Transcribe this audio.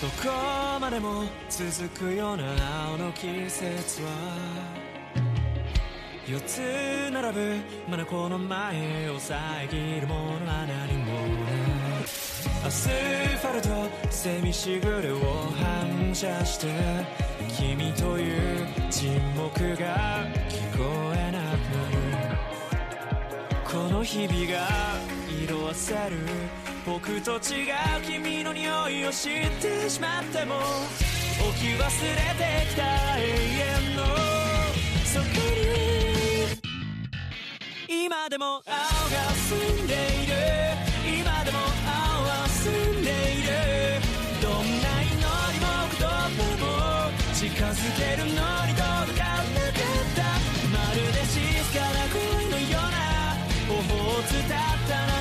どこまでも続くような青の季節は四つ並ぶまだこの前を遮るものは何もない。アスファルトセミしぐれを反射して君という沈黙がの日々が色あせる僕と違う君の匂いを知ってしまっても置き忘れてきた永遠のそこに今でも青が澄んでいる今でも青は澄んでいるどんな祈りも言葉も近づけるの伝ったな